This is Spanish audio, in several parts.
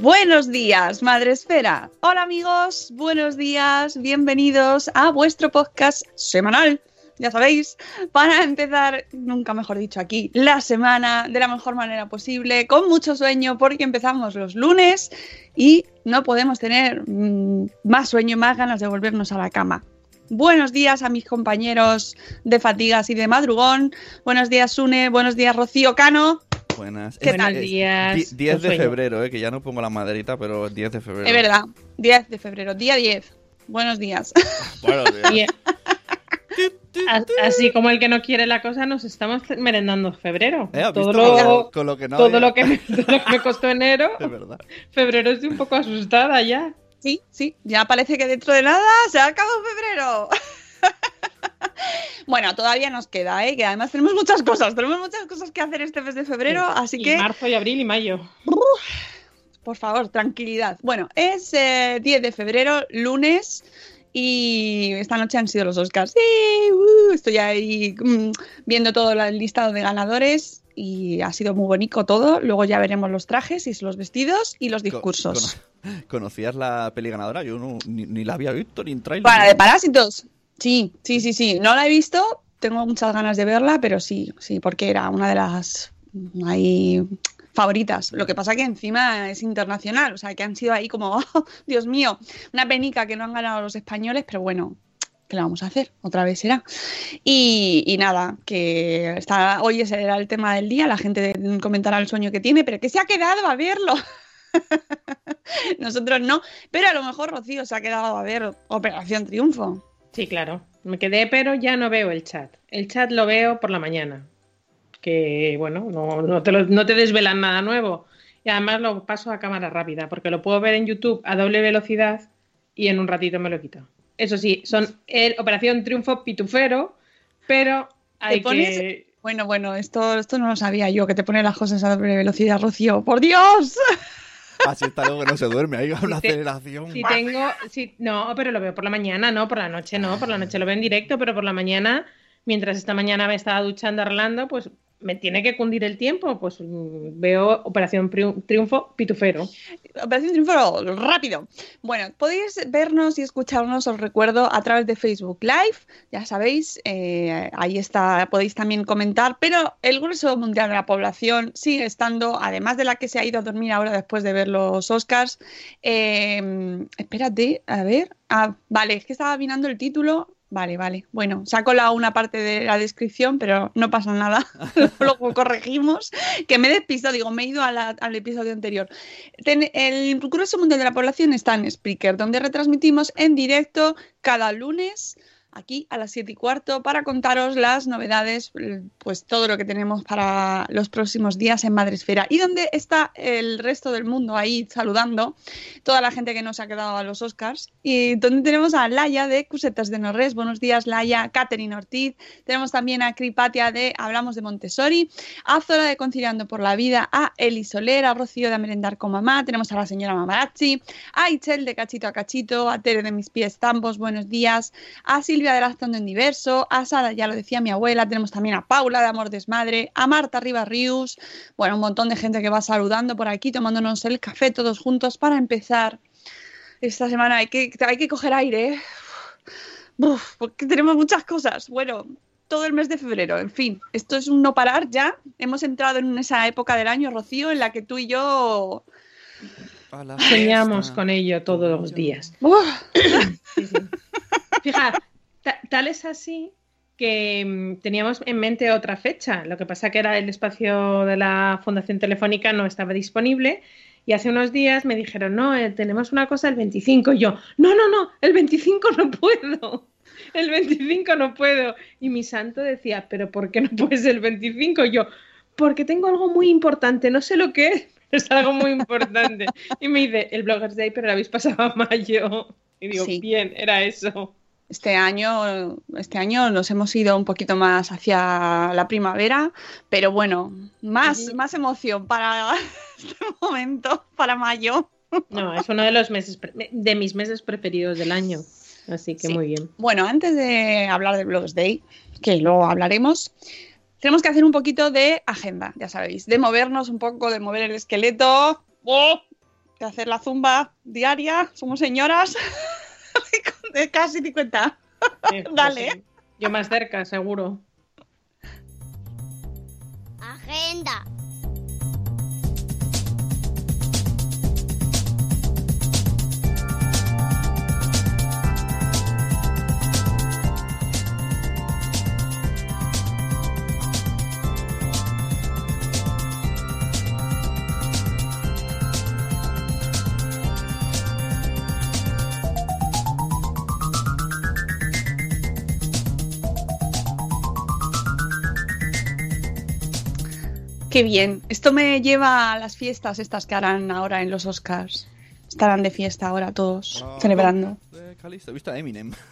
Buenos días, Madre Esfera. Hola amigos, buenos días, bienvenidos a vuestro podcast semanal, ya sabéis, para empezar, nunca mejor dicho aquí, la semana de la mejor manera posible, con mucho sueño, porque empezamos los lunes y no podemos tener mm, más sueño, más ganas de volvernos a la cama. Buenos días a mis compañeros de fatigas y de madrugón. Buenos días, Sune. Buenos días, Rocío Cano. Buenas. ¿Qué Es- tal? días, di- 10 con de febrero, eh, que ya no pongo la maderita, pero es 10 de febrero. Es verdad, 10 de febrero, día 10. Buenos días. Bueno, bien. Y, a- así como el que no quiere la cosa, nos estamos merendando febrero. Eh, ¿has todo, lo, Con lo que no todo, había- lo que me, todo lo que me costó enero, Es verdad. febrero estoy un poco asustada ya. Sí, sí, ya parece que dentro de nada se acabó febrero. Bueno, todavía nos queda, ¿eh? que además tenemos muchas cosas, tenemos muchas cosas que hacer este mes de febrero, así Y que, marzo y abril y mayo. por favor, tranquilidad. Bueno, es eh, 10 de febrero, lunes, y esta noche han sido los Oscars. Sí, uh, estoy ahí mm, viendo todo el listado de ganadores y ha sido muy bonito todo. Luego ya veremos los trajes y los vestidos y los discursos. cono- ¿Conocías la peli ganadora? Yo no, ni, ni la había visto, ni en trailer. Para de Parásitos. Sí, sí, sí, sí. No la he visto, tengo muchas ganas de verla, pero sí, sí, porque era una de las mm, ahí favoritas. Lo que pasa que encima es internacional, o sea, que han sido ahí como, oh, Dios mío, una penica que no han ganado los españoles, pero bueno, ¿qué le vamos a hacer? Otra vez será. Y, y nada, que está, hoy ese era el tema del día, la gente comentará el sueño que tiene, pero que se ha quedado a verlo. Nosotros no, pero a lo mejor Rocío se ha quedado a ver Operación Triunfo. Sí, claro. Me quedé, pero ya no veo el chat. El chat lo veo por la mañana. Que bueno, no, no te, lo- no te desvelan nada nuevo. Y además lo paso a cámara rápida, porque lo puedo ver en YouTube a doble velocidad y en un ratito me lo quito. Eso sí, son el Operación Triunfo Pitufero, pero hay pones- que. Bueno, bueno, esto, esto no lo sabía yo, que te pone las cosas a doble velocidad, Rocío. ¡Por Dios! Así está luego que no se duerme, hay una te- aceleración. Si tengo, si, no, pero lo veo por la mañana, no, por la noche no, por la noche lo veo en directo, pero por la mañana, mientras esta mañana me estaba duchando arreglando, pues me tiene que cundir el tiempo, pues mm, veo Operación Triunfo Pitufero. Operación Triunfo, rápido. Bueno, podéis vernos y escucharnos, os recuerdo, a través de Facebook Live. Ya sabéis, eh, ahí está, podéis también comentar. Pero el grueso mundial de la población sigue estando, además de la que se ha ido a dormir ahora después de ver los Oscars. eh, espérate, a ver. Ah, vale, es que estaba mirando el título. Vale, vale. Bueno, se ha colado una parte de la descripción, pero no pasa nada. Luego corregimos. Que me he despistado, digo, me he ido a la- al episodio anterior. Ten- el grueso mundial de la población está en Spreaker, donde retransmitimos en directo cada lunes aquí a las 7 y cuarto para contaros las novedades, pues todo lo que tenemos para los próximos días en Madresfera. Y donde está el resto del mundo ahí saludando, toda la gente que nos ha quedado a los Oscars. Y donde tenemos a Laia de Cusetas de Norres. Buenos días, Laia, Catherine Ortiz. Tenemos también a Cripatia de Hablamos de Montessori, a Zora de Conciliando por la Vida, a Eli Soler, a Rocío de Merendar con Mamá. Tenemos a la señora Mamarazzi, a Ichel de Cachito a Cachito, a Tere de Mis Pies Tampos. Buenos días, a Silvia Silvia de Lazando en Diverso, a Sara, ya lo decía mi abuela, tenemos también a Paula de Amor Desmadre, a Marta Rivas Rius, bueno, un montón de gente que va saludando por aquí, tomándonos el café todos juntos para empezar esta semana. Hay que, hay que coger aire, ¿eh? Uf, porque tenemos muchas cosas. Bueno, todo el mes de febrero. En fin, esto es un no parar ya. Hemos entrado en esa época del año, Rocío, en la que tú y yo soñamos con ello todos los días. Sí, sí. Fija, tal es así que mm, teníamos en mente otra fecha. Lo que pasa que era el espacio de la Fundación Telefónica no estaba disponible y hace unos días me dijeron, no, eh, tenemos una cosa el 25. Y yo, no, no, no, el 25 no puedo. El 25 no puedo. Y mi santo decía, pero ¿por qué no puedes el 25? Y yo, porque tengo algo muy importante, no sé lo que es, es algo muy importante. Y me dice, el Bloggers Day, pero lo habéis pasado a mayo. Y digo, bien, era eso. Este año, este año nos hemos ido un poquito más hacia la primavera, pero bueno, más, más emoción para este momento, para mayo. No, es uno de los meses de mis meses preferidos del año. Así que muy bien. Bueno, antes de hablar de Blogs Day, que luego hablaremos, tenemos que hacer un poquito de agenda, ya sabéis, de movernos un poco, de mover el esqueleto, de hacer la zumba diaria. Somos señoras. de casi 50. Pues Dale. Yo más cerca, seguro. Agenda. Qué bien. Esto me lleva a las fiestas estas que harán ahora en los Oscars. Estarán de fiesta ahora todos, ah, celebrando. he visto a Eminem.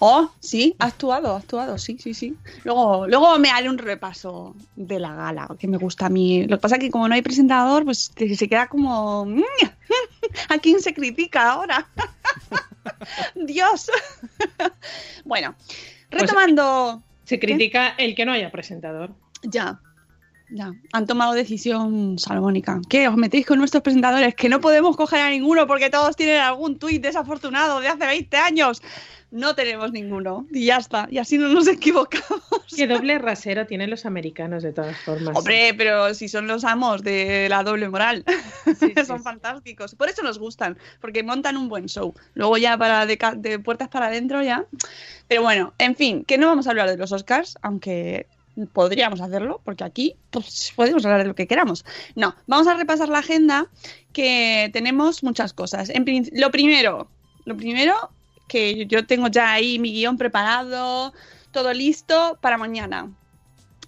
Oh, sí, ha actuado, ha actuado, sí, sí, sí. Luego, luego me haré un repaso de la gala, que me gusta a mí. Lo que pasa es que como no hay presentador, pues se queda como... ¿A quién se critica ahora? Dios. bueno, pues retomando... se critica el que no haya presentador. Ya, ya, han tomado decisión salmónica. ¿Qué? ¿Os metéis con nuestros presentadores? Que no podemos coger a ninguno porque todos tienen algún tuit desafortunado de hace 20 años. No tenemos ninguno. Y ya está. Y así no nos equivocamos. Qué doble rasero tienen los americanos de todas formas. Hombre, pero si son los amos de la doble moral. son fantásticos. Por eso nos gustan. Porque montan un buen show. Luego ya para de, de puertas para adentro ya. Pero bueno, en fin, que no vamos a hablar de los Oscars, aunque podríamos hacerlo, porque aquí pues, podemos hablar de lo que queramos. No, vamos a repasar la agenda, que tenemos muchas cosas. Lo primero, lo primero, que yo tengo ya ahí mi guion preparado, todo listo para mañana.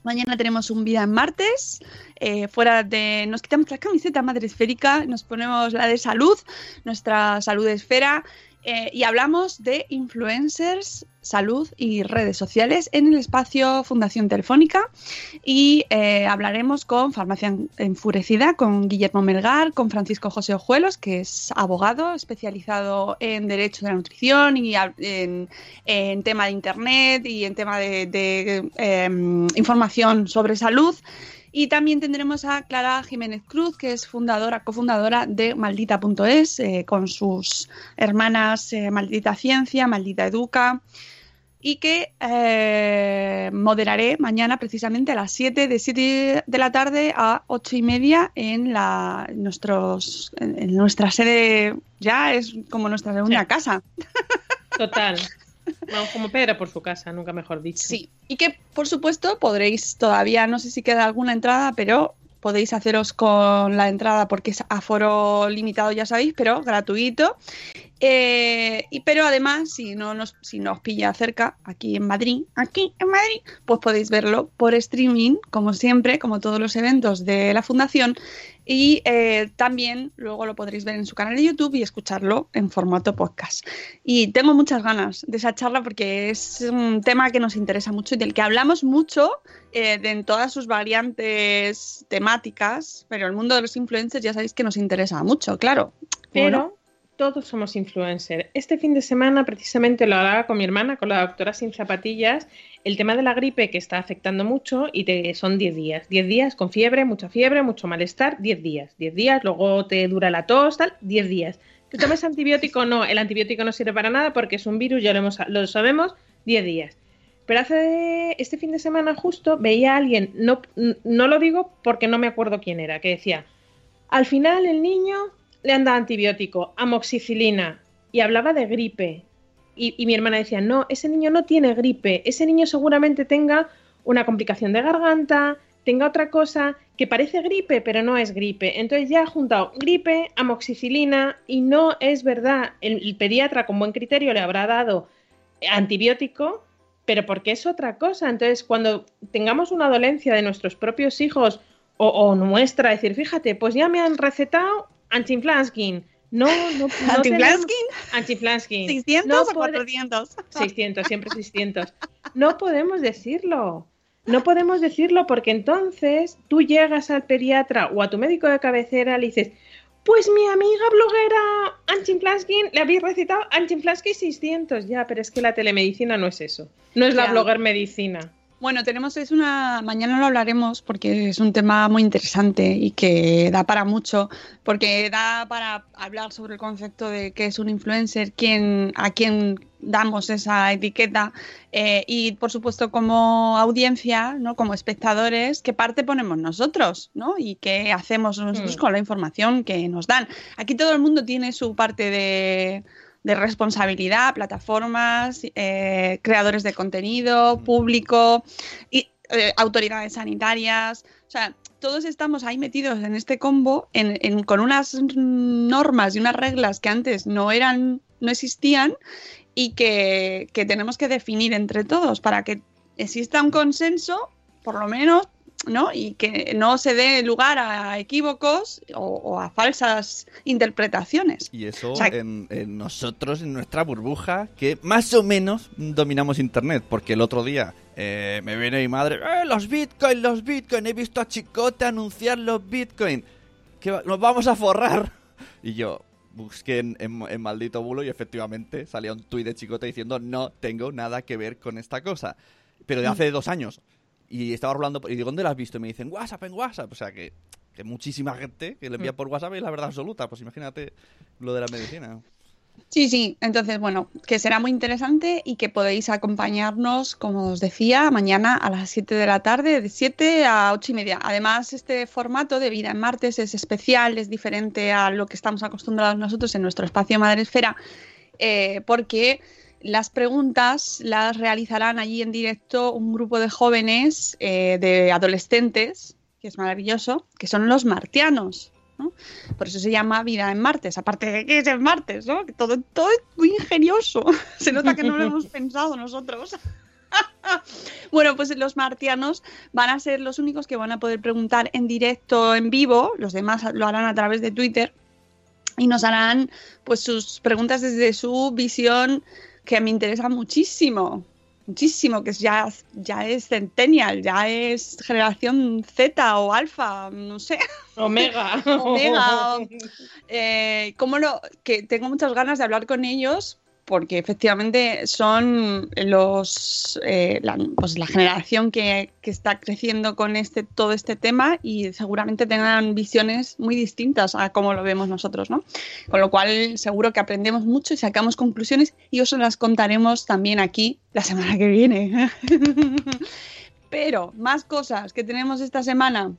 Mañana tenemos un vida en martes. Eh, fuera de. Nos quitamos la camiseta madre esférica, nos ponemos la de salud, nuestra salud esfera. Eh, y hablamos de influencers, salud y redes sociales en el espacio Fundación Telefónica y eh, hablaremos con Farmacia Enfurecida, con Guillermo Melgar, con Francisco José Ojuelos, que es abogado especializado en Derecho de la Nutrición y en, tema de Internet y en tema de, em, información sobre salud. Y también tendremos a Clara Jiménez Cruz, que es fundadora, cofundadora de Maldita.es, eh, con sus hermanas eh, Maldita Ciencia, Maldita Educa, y que eh, moderaré mañana precisamente a las 7, de 7 de la tarde a 8 y media en, la, nuestros, en nuestra sede, ya es como nuestra segunda casa. Total. Vamos como Pedro por su casa, nunca mejor dicho. Sí, y que por supuesto podréis todavía, no sé si queda alguna entrada, pero podéis haceros con la entrada porque es aforo limitado, ya sabéis, pero gratuito. Eh, y, pero además, si no nos, si nos pilla cerca, aquí en Madrid, aquí en Madrid, pues podéis verlo por streaming, como siempre, como todos los eventos de la Fundación. Y eh, también luego lo podréis ver en su canal de YouTube y escucharlo en formato podcast. Y tengo muchas ganas de esa charla porque es un tema que nos interesa mucho y del que hablamos mucho eh, en todas sus variantes temáticas, pero el mundo de los influencers ya sabéis que nos interesa mucho, claro. Pero todos somos influencers. Este fin de semana precisamente lo hablaba con mi hermana, con la doctora Sin Zapatillas, el tema de la gripe que está afectando mucho y te, son 10 días. 10 días con fiebre, mucha fiebre, mucho malestar, 10 días. 10 días, luego te dura la tos, tal, 10 días. ¿Que tomes antibiótico? No, el antibiótico no sirve para nada porque es un virus, ya lo, hemos- lo sabemos, 10 días. Pero hace este fin de semana justo veía a alguien, no, no lo digo porque no me acuerdo quién era, que decía, al final el niño le han dado antibiótico, amoxicilina, y hablaba de gripe. Y, y mi hermana decía, no, ese niño no tiene gripe, ese niño seguramente tenga una complicación de garganta, tenga otra cosa que parece gripe, pero no es gripe. Entonces ya ha juntado gripe, amoxicilina, y no es verdad. El, pediatra con buen criterio le habrá dado antibiótico, pero porque es otra cosa. Entonces, cuando tengamos una dolencia de nuestros propios hijos o, o nuestra, decir, fíjate, pues ya me han recetado antiflanskin. No, no, no Antiflanskin. 600 No o pode- 400. 600, siempre 600. No podemos decirlo. No podemos decirlo porque entonces tú llegas al pediatra o a tu médico de cabecera y le dices, pues mi amiga bloguera Anchiflaskin le habéis recetado Anchiflaskin 600. Ya, pero es que la telemedicina no es eso. No es la blogger medicina. Bueno, tenemos, es una, mañana lo hablaremos porque es un tema muy interesante y que da para mucho, porque da para hablar sobre el concepto de qué es un influencer, quién, a quién damos esa etiqueta eh, y, por supuesto, como audiencia, ¿no? como espectadores, qué parte ponemos nosotros ¿no? y qué hacemos nosotros Mm. con la información que nos dan. Aquí todo el mundo tiene su parte de, de responsabilidad, plataformas, eh, creadores de contenido, público, y, eh, autoridades sanitarias. O sea, todos estamos ahí metidos en este combo en- en- con unas normas y unas reglas que antes no eran, no existían y que, que tenemos que definir entre todos para que exista un consenso, por lo menos, ¿no? Y que no se dé lugar a equívocos o, o a falsas interpretaciones. Y eso O sea, en, en nosotros, en nuestra burbuja, que más o menos dominamos Internet. Porque el otro día eh, me viene mi madre, ¡eh, los bitcoins, los bitcoins! He visto a Chicote anunciar los bitcoins. Que nos vamos a forrar. Y yo busqué en, en- en maldito bulo y efectivamente salía un tuit de Chicote diciendo no tengo nada que ver con esta cosa. Pero de hace dos años. Y estaba hablando, y digo, ¿dónde lo has visto? Y me dicen, WhatsApp, en WhatsApp. O sea que, que muchísima gente que le envía por WhatsApp es la verdad absoluta. Pues imagínate lo de la medicina. Sí, sí, entonces, bueno, que será muy interesante y que podéis acompañarnos, como os decía, mañana a las 7 de la tarde, de 7 a 8 y media. Además, este formato de Vida en Martes es especial, es diferente a lo que estamos acostumbrados nosotros en nuestro espacio Madresfera, eh, porque las preguntas las realizarán allí en directo un grupo de jóvenes, eh, de adolescentes, que es maravilloso, que son los martianos. ¿no? Por eso se llama Vida en Martes, aparte de que es en Martes, ¿no? Que todo, todo es muy ingenioso. Se nota que no lo hemos pensado nosotros. bueno, pues los martianos van a ser los únicos que van a poder preguntar en directo, en vivo. Los demás lo harán a través de Twitter y nos harán pues sus preguntas desde su visión que me interesa muchísimo. Muchísimo, que es ya, ya es centennial, ya es generación Z o alfa, no sé. Omega. Omega. Eh, ¿cómo lo, que tengo muchas ganas de hablar con ellos porque efectivamente son los eh, la, pues la generación que, que está creciendo con este todo este tema y seguramente tengan visiones muy distintas a cómo lo vemos nosotros, ¿no? Con lo cual seguro que aprendemos mucho y sacamos conclusiones y os las contaremos también aquí la semana que viene. Pero más cosas que tenemos esta semana.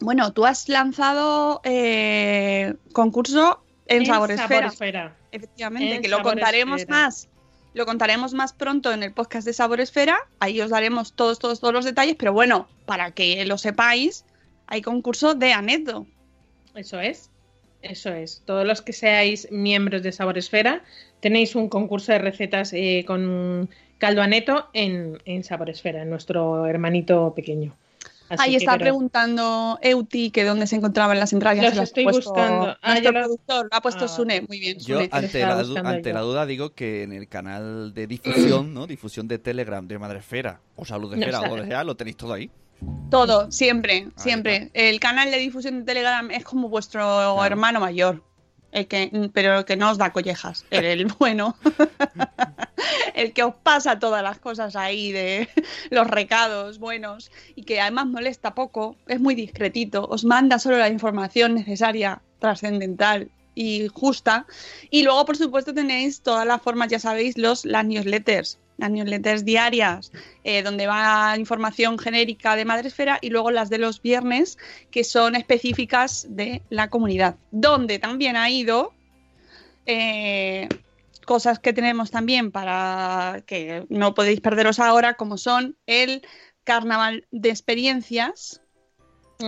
Bueno, tú has lanzado eh, concurso en, En Sabor Esfera. Saboresfera. Efectivamente, En que lo contaremos más. Lo contaremos más pronto en el podcast de Sabor Esfera. Ahí os daremos todos, todos, todos los detalles. Pero bueno, para que lo sepáis, hay concurso de aneto. Eso es. Eso es. Todos los que seáis miembros de Sabor Esfera tenéis un concurso de recetas eh, con caldo aneto en, en Sabor Esfera, en nuestro hermanito pequeño. Así Ahí está creo- preguntando Euti que dónde se encontraban las entradas. ya Los se las ha estoy puesto buscando. Ah, nuestro ya productor, lo ha puesto Ah, Sune. Muy bien, Yo Sune. ante, estaba la, du- buscando ante yo. la duda digo que en el canal de difusión, ¿no? Difusión de Telegram de Madresfera o Salud de No Esfera o que sea, lo tenéis todo ahí. Todo, siempre, siempre. El canal de difusión de Telegram es como vuestro hermano mayor. El que, pero el que no os da collejas, el, el bueno. el que os pasa todas las cosas ahí de los recados buenos y que además molesta poco, es muy discretito, os manda solo la información necesaria, trascendental y justa. Y luego, por supuesto, tenéis todas las formas, ya sabéis, los, las newsletters, las newsletters diarias, eh, donde va información genérica de Madresfera y luego las de los viernes, que son específicas de la comunidad, donde también ha ido eh, cosas que tenemos también para que no podéis perderos ahora, como son el carnaval de experiencias,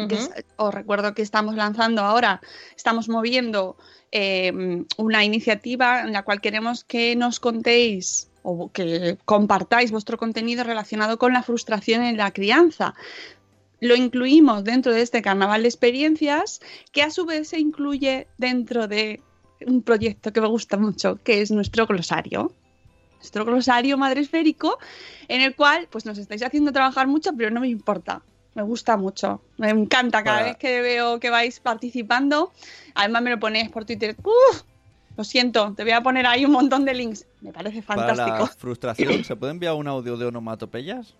que es- os recuerdo que estamos lanzando ahora, estamos moviendo eh, una iniciativa en la cual queremos que nos contéis o que compartáis vuestro contenido relacionado con la frustración en la crianza. Lo incluimos dentro de este carnaval de experiencias, que a su vez se incluye dentro de un proyecto que me gusta mucho, que es nuestro glosario. Nuestro glosario madresférico, en el cual pues nos estáis haciendo trabajar mucho, pero no me importa. Me gusta mucho. Me encanta cada Para- vez que veo que vais participando. Además me lo ponéis por Twitter. ¡Uf! Lo siento, te voy a poner ahí un montón de links. Me parece Para fantástico. la frustración, ¿se puede enviar un audio de onomatopeyas?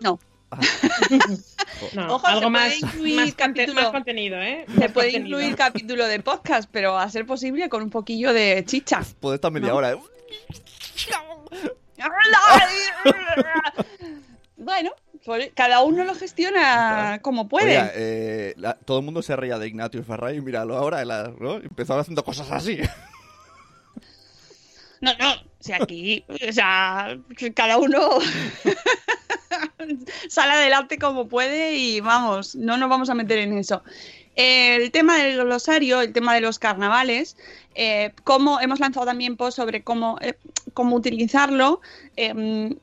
No. Ah. No, Ojo, se algo puede más, incluir más, conte- capítulo. más contenido, ¿eh? Se puede contenido. incluir capítulo de podcast, pero a ser posible con un poquillo de chicha. Puede estar media No. hora, ¿eh? bueno, cada uno lo gestiona como puede. Eh, la- todo el mundo se reía de Ignatius Farray, míralo ahora, la- ¿no? empezaba haciendo cosas así. No, no, o sea, aquí, o sea, cada uno sale adelante como puede y vamos, no nos vamos a meter en eso. El tema del glosario, el tema de los carnavales, eh, cómo hemos lanzado también post sobre cómo, eh, cómo utilizarlo. eh,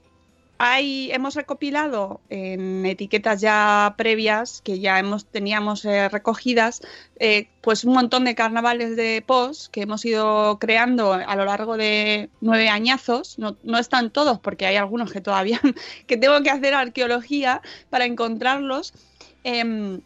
hay, hemos recopilado en etiquetas ya previas que ya hemos, teníamos eh, recogidas, eh, pues un montón de carnavales de post que hemos ido creando a lo largo de nueve añazos. No, no están todos porque hay algunos que todavía que tengo que hacer arqueología para encontrarlos. Em,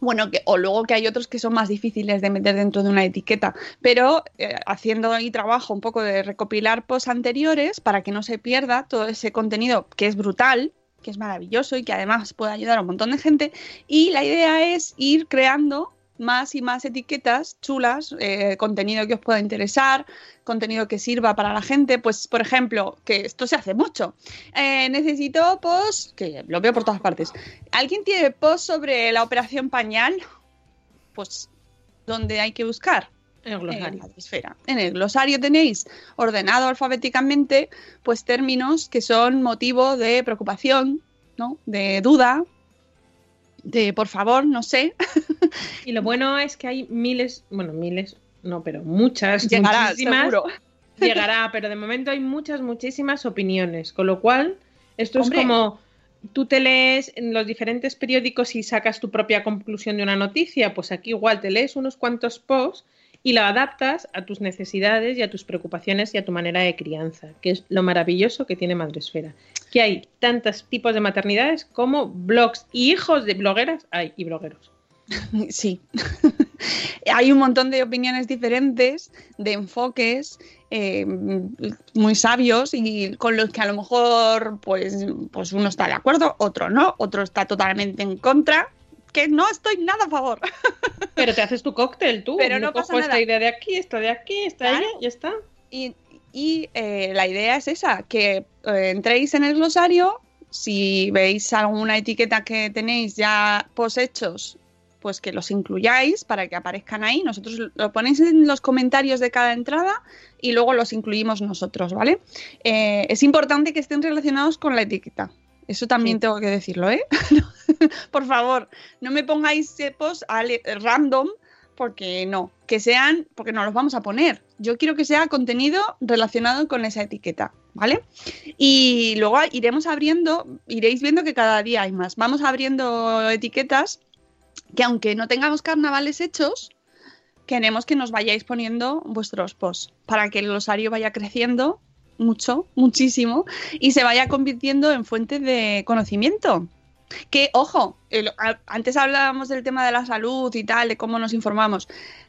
bueno, que, o luego que hay otros que son más difíciles de meter dentro de una etiqueta, pero eh, haciendo ahí trabajo un poco de recopilar posts anteriores para que no se pierda todo ese contenido que es brutal, que es maravilloso y que además puede ayudar a un montón de gente. Y la idea es ir creando más y más etiquetas chulas, eh, contenido que os pueda interesar, contenido que sirva para la gente. Pues, por ejemplo, que esto se hace mucho. Eh, necesito post, que lo veo por todas partes. ¿Alguien tiene post sobre la operación pañal? Pues, ¿dónde hay que buscar? El En glosario. la esfera. En el glosario tenéis ordenado alfabéticamente, pues términos que son motivo de preocupación, ¿no? De duda, de por favor, no sé. Y lo bueno es que hay miles, bueno, miles, no, pero muchas, Llegará, muchísimas. seguro. Llegará, pero de momento hay muchas, muchísimas opiniones. Con lo cual, esto Hombre. es como tú te lees en los diferentes periódicos y sacas tu propia conclusión de una noticia. Pues aquí igual te lees unos cuantos posts y la adaptas a tus necesidades y a tus preocupaciones y a tu manera de crianza, que es lo maravilloso que tiene Madresfera. Que hay tantos tipos de maternidades como blogs y hijos de blogueras hay y blogueros. Sí. Hay un montón de opiniones diferentes, de enfoques eh, muy sabios y con los que a lo mejor pues, pues uno está de acuerdo, otro no, otro está totalmente en contra, que no estoy nada a favor. Pero te haces tu cóctel tú. Pero no pasa cojo esta nada. idea de aquí, esta de aquí, esta de Claro. allá, ya está. Y, y, eh, la idea es esa, que eh, entréis en el glosario, si veis alguna etiqueta que tenéis ya poshechos, pues que los incluyáis para que aparezcan ahí. Nosotros lo ponéis en los comentarios de cada entrada y luego los incluimos nosotros, ¿vale? Eh, es importante que estén relacionados con la etiqueta. Eso también Sí. tengo que decirlo, ¿eh? Por favor, no me pongáis eh, posts ale- random porque no. Que sean, porque no los vamos a poner. Yo quiero que sea contenido relacionado con esa etiqueta, ¿vale? Y luego iremos abriendo, iréis viendo que cada día hay más. Vamos abriendo etiquetas que aunque no tengamos carnavales hechos, queremos que nos vayáis poniendo vuestros posts para que el glosario vaya creciendo mucho, muchísimo y se vaya convirtiendo en fuente de conocimiento. Que, ojo, el- a- antes hablábamos del tema de la salud y tal, de cómo nos informamos,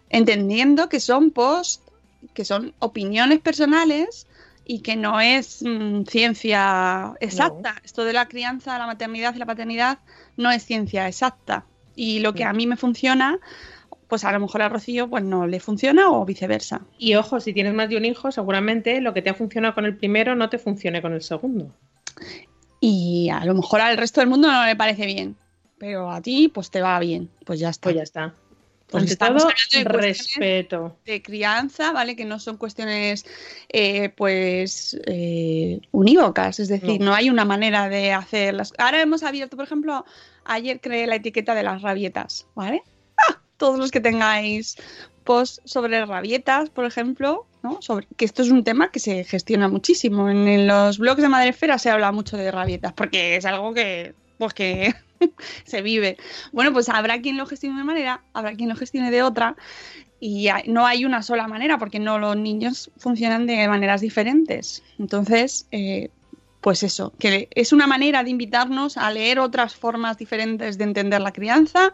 entendiendo que son posts, que son opiniones personales y que no es mm, ciencia exacta. Esto de la crianza, la maternidad y la paternidad no es ciencia exacta. Y lo que a mí me funciona, pues a lo mejor a Rocío pues no le funciona o viceversa. Y ojo, si tienes más de un hijo, seguramente lo que te ha funcionado con el primero no te funcione con el segundo. Y a lo mejor al resto del mundo no le parece bien, pero a ti pues te va bien, pues ya está. Pues ya está. Pues Ante estamos todo, de respeto. de crianza, ¿vale? Que no son cuestiones, eh, pues, eh, unívocas. Es decir, No. no. hay una manera de hacerlas. Ahora hemos abierto, por ejemplo, ayer creé la etiqueta de las rabietas, ¿vale? Todos los que tengáis post sobre rabietas, por ejemplo, ¿no? Que esto es un tema que se gestiona muchísimo. En, los blogs de Madrefera se habla mucho de rabietas, porque es algo que, pues que se vive. Bueno, pues habrá quien lo gestione de una manera, habrá quien lo gestione de otra, y no hay una sola manera, porque no los niños funcionan de maneras diferentes. Entonces, eh, pues eso, que es una manera de invitarnos a leer otras formas diferentes de entender la crianza,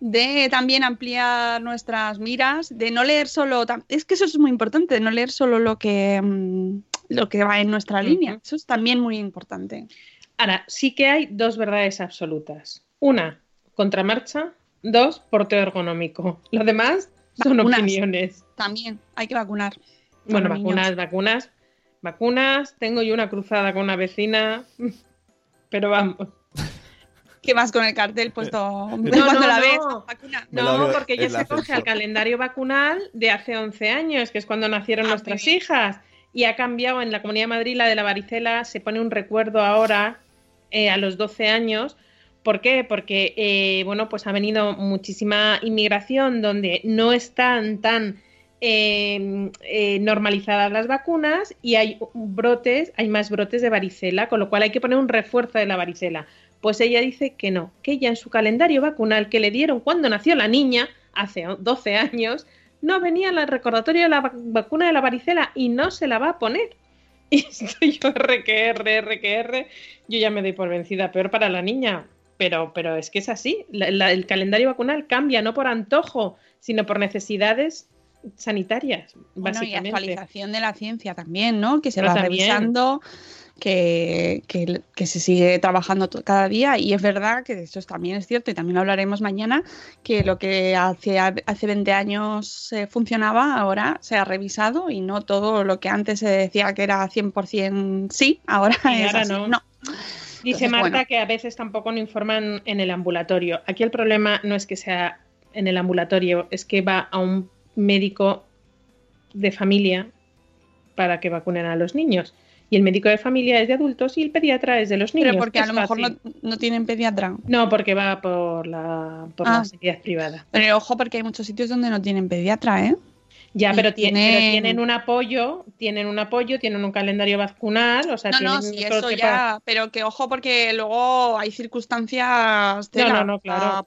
de también ampliar nuestras miras, de no leer solo, es que eso es muy importante, de no leer solo lo que, mm, lo que va en nuestra línea, eso es también muy importante. Ahora, sí que hay dos verdades absolutas. Una, contramarcha. Dos, porteo ergonómico. Lo demás son Vacunas. opiniones. También hay que vacunar. Bueno, niños. vacunas, vacunas, vacunas. Tengo yo una cruzada con una vecina, pero vamos. ¿Qué más con el cartel puesto No, cuando no, la no. ves? Vacuna. No, veo porque el se coge al calendario vacunal de hace 11 años, que es cuando nacieron Ah, nuestras hijas, y ha cambiado en la Comunidad de Madrid la de la varicela, se pone un recuerdo ahora eh, a los 12 años. ¿Por qué? Porque, eh, bueno, pues ha venido muchísima inmigración donde no están tan eh, eh, normalizadas las vacunas y hay brotes, hay más brotes de varicela, con lo cual hay que poner un refuerzo de la varicela. Pues ella dice que no, que ella en su calendario vacunal que le dieron cuando nació la niña, hace 12 años, no venía el recordatorio de la vac- vacuna de la varicela y no se la va a poner. Y estoy yo R que R, R que R, yo ya me doy por vencida, peor para la niña. Pero, pero es que es así, La- la- el calendario vacunal cambia no por antojo, sino por necesidades sanitarias, Bueno, y básicamente. actualización de la ciencia también, ¿no? Que se Pero va también. revisando, que, que- que se sigue trabajando cada día. Y es verdad que eso es- también es cierto, y también lo hablaremos mañana, que lo que hace, hace 20 años eh, funcionaba, ahora se ha revisado y no todo lo que antes se decía que era 100% sí, ahora Y es ahora así. no. no. Dice Entonces, Marta bueno. que a veces tampoco no informan en el ambulatorio. Aquí el problema no es que sea en el ambulatorio, es que va a un médico de familia para que vacunen a los niños. Y el médico de familia es de adultos y el pediatra es de los niños. Pero porque a lo mejor no, no tienen pediatra. No, porque va por la, por Ah. la sanidad privada. Pero ojo, porque hay muchos sitios donde no tienen pediatra, ¿eh? Ya, pero, tie- tienen- pero tienen un apoyo, tienen un apoyo, tienen un calendario vacunal, o sea, No, no, tienen sí, eso pero que ojo porque luego hay circunstancias tela. No, no, no, claro.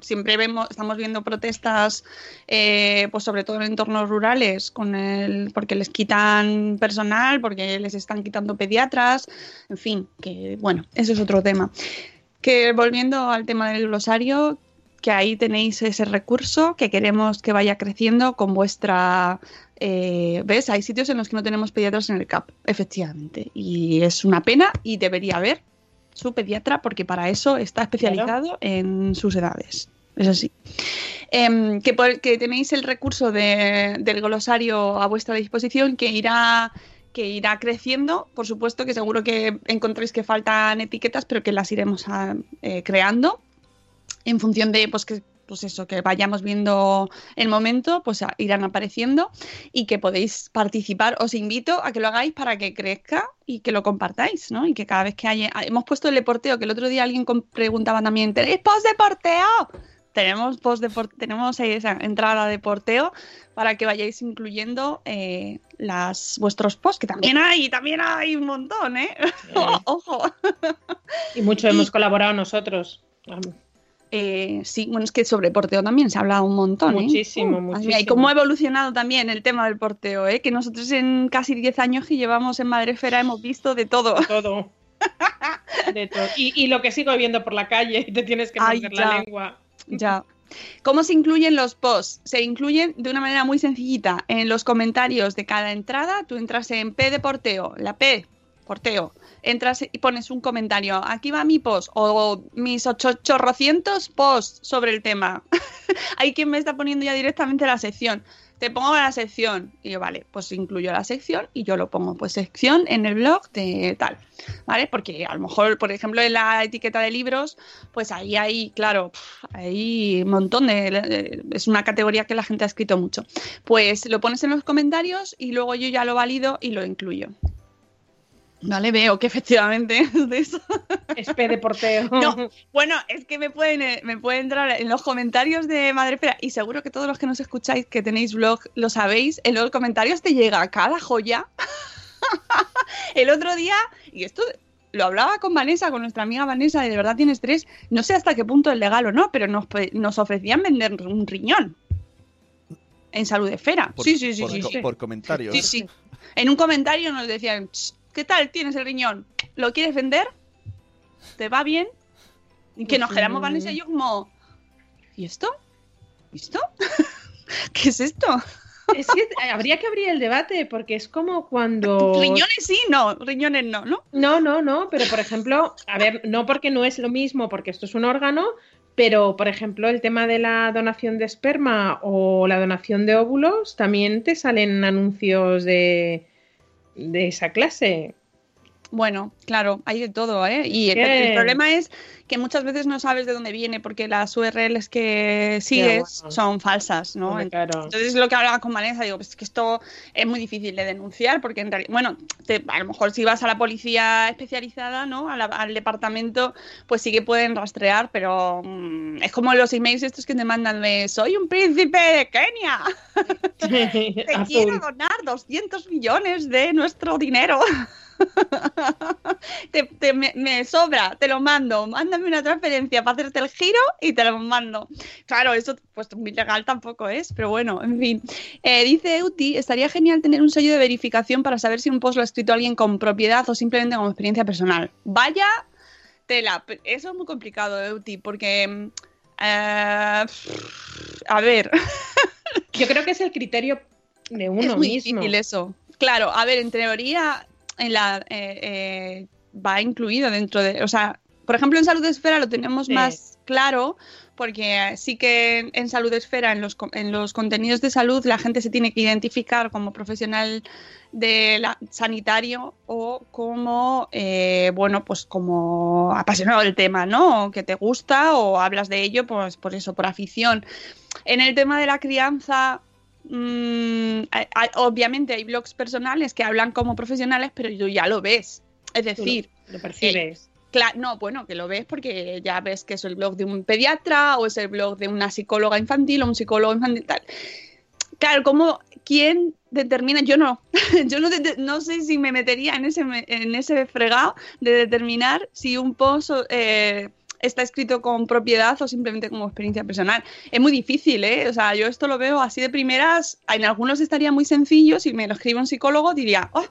Siempre vemos, estamos viendo protestas, eh, pues sobre todo en entornos rurales, con el, porque les quitan personal, porque les están quitando pediatras, en fin, que bueno, eso es otro tema. Que volviendo al tema del glosario, que ahí tenéis ese recurso que queremos que vaya creciendo con vuestra eh, ¿Ves? Hay sitios en los que no tenemos pediatras en el CAP, efectivamente. Y es una pena y debería haber su pediatra porque para eso está especializado en sus edades. Es así. Em, que, por- que tenéis el recurso de- del glosario a vuestra disposición que irá que irá creciendo, por supuesto que seguro que encontréis que faltan etiquetas, pero que las iremos a- eh, creando en función de pues que pues eso que vayamos viendo el momento pues irán apareciendo y que podéis participar os invito a que lo hagáis para que crezca y que lo compartáis ¿no? y que cada vez que haya hemos puesto el de porteo que el otro día alguien preguntaba también ¿tenéis post de porteo? tenemos post tenemos esa entrada de porteo para que vayáis incluyendo eh, las vuestros posts, que también hay, también hay un montón, ¿eh? Ojo. Y mucho hemos colaborado nosotros. Eh, sí, bueno, es que sobre porteo también se ha hablado un montón, ¿eh? Muchísimo, Uh, muchísimo. Y cómo ha evolucionado también el tema del porteo, ¿eh? Que nosotros en casi 10 años que llevamos en Madrefera hemos visto de todo. Todo. De todo. Y, y lo que sigo viendo por la calle y te tienes que morder la lengua. Ya. ¿Cómo se incluyen los posts? Se incluyen de una manera muy sencillita. En los comentarios de cada entrada, tú entras en P de porteo, la P, porteo. Entras y pones un comentario. Aquí va mi post o mis ochocientos posts sobre el tema. Hay quien me está poniendo ya directamente la sección. Te pongo la sección. Y yo, vale, pues incluyo la sección y yo lo pongo. Pues sección en el blog de tal. ¿Vale? Porque a lo mejor, por ejemplo, en la etiqueta de libros, pues ahí hay, claro, hay un montón de- Es una categoría que la gente ha escrito mucho. Pues lo pones en los comentarios y luego yo ya lo valido y lo incluyo. Vale, veo que efectivamente es de eso. Es P de porteo. No, bueno, es que me pueden, eh, me pueden entrar en los comentarios de Madrefera y seguro que todos los que nos escucháis que tenéis blog lo sabéis. En los comentarios te llega cada joya. El otro día, y esto lo hablaba con Vanessa, con nuestra amiga Vanessa, de, de verdad tienes tres. No sé hasta qué punto es legal o no, pero nos, nos ofrecían vender un riñón en Salud Esfera. Por, sí, sí, sí, por, sí, co- sí. por comentarios. Sí, sí. En un comentario nos decían, "Ch, ¿qué tal tienes el riñón? ¿Lo quieres vender? ¿Te va bien? Y que nos quedamos. Vanessa y yo como, ¿y esto? ¿Y esto? ¿Qué es esto? Es que habría que abrir el debate porque es como cuando... Riñones sí, no, riñones no, ¿no? No, no, no, pero por ejemplo, a ver, no porque no es lo mismo, porque esto es un órgano, pero por ejemplo, el tema de la donación de esperma o la donación de óvulos, también te salen anuncios de, de esa clase. Bueno, claro, hay de todo, ¿eh? Y el, problema es que muchas veces no sabes de dónde viene porque las URLs que sigues bueno. son falsas, ¿no? Claro. Entonces lo que hablaba con Vanessa, digo, pues es que esto es muy difícil de denunciar porque en realidad, bueno, te- a lo mejor si vas a la policía especializada, ¿no? A la- al departamento, pues sí que pueden rastrear, pero mm, es como los emails estos que te mandan de soy un príncipe de Kenia, te quiero donar 200 millones de nuestro dinero. te, te- me, me sobra, te lo mando, mándame una transferencia para hacerte el giro y te lo mando. Claro, eso pues muy legal tampoco es, pero bueno, en fin. Eh, dice Euti, estaría genial tener un sello de verificación para saber si un post lo ha escrito alguien con propiedad o simplemente como experiencia personal. Vaya tela, eso es muy complicado, Euti, porque... mm, eh, a ver, Yo creo que es el criterio de uno es muy mismo. difícil eso. Claro, a ver, en teoría en la, eh, eh, va incluido dentro de, o sea, por ejemplo en Salud Esfera lo tenemos Sí. más claro porque sí que en, Salud Esfera, en los, en los contenidos de salud, la gente se tiene que identificar como profesional de la- sanitario o como, eh, bueno, pues como apasionado del tema, ¿no? O que te gusta o hablas de ello, pues por eso, por afición. En el tema de la crianza, mm, hay- obviamente hay blogs personales que hablan como profesionales, pero tú ya lo ves. Es lo- decir, lo percibes. Cla- no, bueno, que lo ves porque ya ves que es el blog de un pediatra o es el blog de una psicóloga infantil o un psicólogo infantil tal. Claro, como quién determina, yo no, yo no, no sé si me metería en ese en ese fregado de determinar si un post eh, está escrito con propiedad o simplemente como experiencia personal. Es muy difícil, ¿eh? O sea, yo esto lo veo así de primeras. En algunos estaría muy sencillo. Si me lo escribe un psicólogo, diría, "Oh,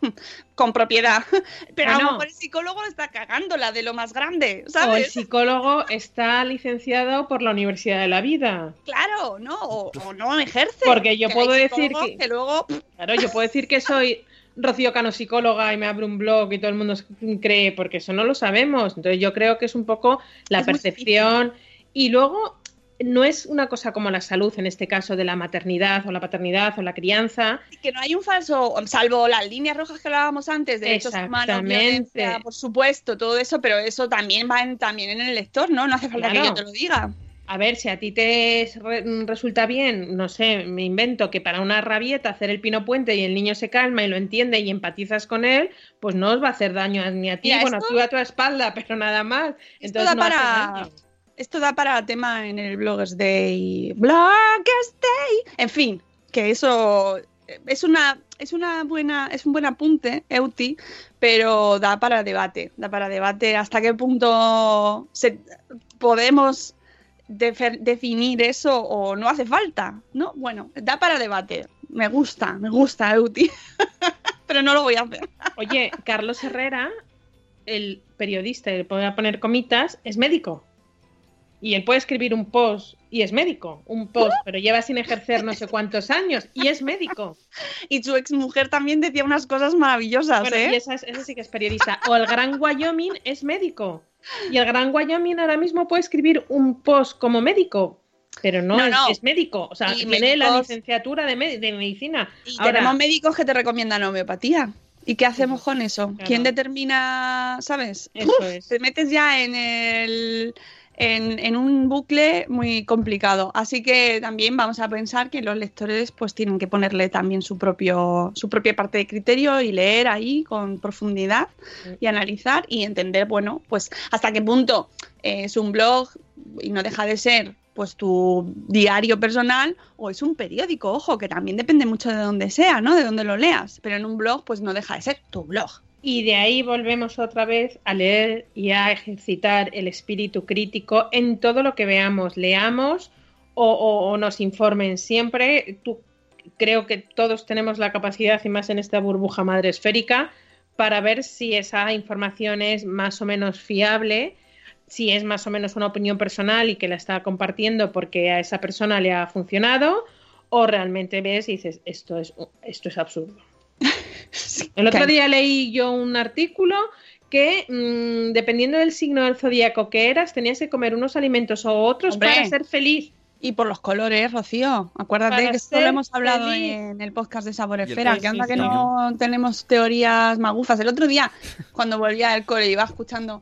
con propiedad. Pero a lo Bueno. mejor el psicólogo está cagándola de lo más grande, O el ¿sabes? psicólogo está licenciado por la Universidad de la Vida. Claro, ¿no? O, o no ejerce. Porque yo puedo decir que- que luego Claro, yo puedo decir que soy Rocío Cano psicóloga y me abro un blog y todo el mundo cree, porque eso no lo sabemos. Entonces yo creo que es un poco la Es percepción. Y luego no es una cosa como la salud, en este caso de la maternidad o la paternidad o la crianza. que no hay un falso, salvo las líneas rojas que hablábamos antes, derechos humanos, violencia, por supuesto, todo eso, pero eso también va en, también en el lector, ¿no? No hace falta que Claro. yo te lo diga. A ver, si a ti te re- resulta bien, no sé, me invento que para una rabieta hacer el pino puente y el niño se calma y lo entiende y empatizas con él, pues no os va a hacer daño ni a ti, Mira, bueno, esto- tú a tu espalda, pero nada más. Esto Entonces da no para- esto da para tema en el Bloggers Day. Bloggers Day. En fin, que eso es una, es una buena, es un buen apunte, Euti, pero da para debate, da para debate hasta qué punto se, podemos definir eso o no hace falta, ¿no? Bueno, da para debate. Me gusta, me gusta, Euti. pero no lo voy a hacer. Oye, Carlos Herrera, el periodista, le voy a poner comitas, es médico. Y él puede escribir un post y es médico. Un post, pero lleva sin ejercer no sé cuántos años y es médico. Y su exmujer también decía unas cosas maravillosas, Bueno, ¿eh? y esa, es- esa sí que es periodista. O el Gran Wyoming es médico. Y el Gran Wyoming ahora mismo puede escribir un post como médico. Pero no, No, es, no. es médico. O sea, Y tiene la licenciatura de, me- de medicina. Y Ahora, tenemos médicos que te recomiendan homeopatía. ¿Y qué hacemos con eso? Claro. ¿Quién determina, sabes? Eso Uf, es. Te metes ya en el en, en un bucle muy complicado. Así que también vamos a pensar que los lectores pues tienen que ponerle también su propio su propia parte de criterio y leer ahí con profundidad y analizar y entender, bueno, pues hasta qué punto eh, es un blog y no deja de ser pues tu diario personal o es un periódico, ojo, que también depende mucho de donde sea, ¿no? De donde lo leas, pero en un blog pues no deja de ser tu blog. Y de ahí volvemos otra vez a leer y a ejercitar el espíritu crítico en todo lo que veamos, leamos o, nos informen siempre. Creo que todos tenemos la capacidad, y más en esta burbuja madre esférica, para ver si esa información es más o menos fiable, si es más o menos una opinión personal y que la está compartiendo porque a esa persona le ha funcionado, o realmente ves y dices, esto es, esto es absurdo. El otro día leí yo un artículo que mm, dependiendo del signo del zodíaco que eras, tenías que comer unos alimentos o otros Hombre. para ser feliz. Y por los colores, Rocío. Acuérdate Para que esto lo hemos hablado feliz. en el podcast de Sabor Y el Esfera. pez, Que anda que no tenemos teorías magufas. El otro día, cuando volvía del cole, iba escuchando.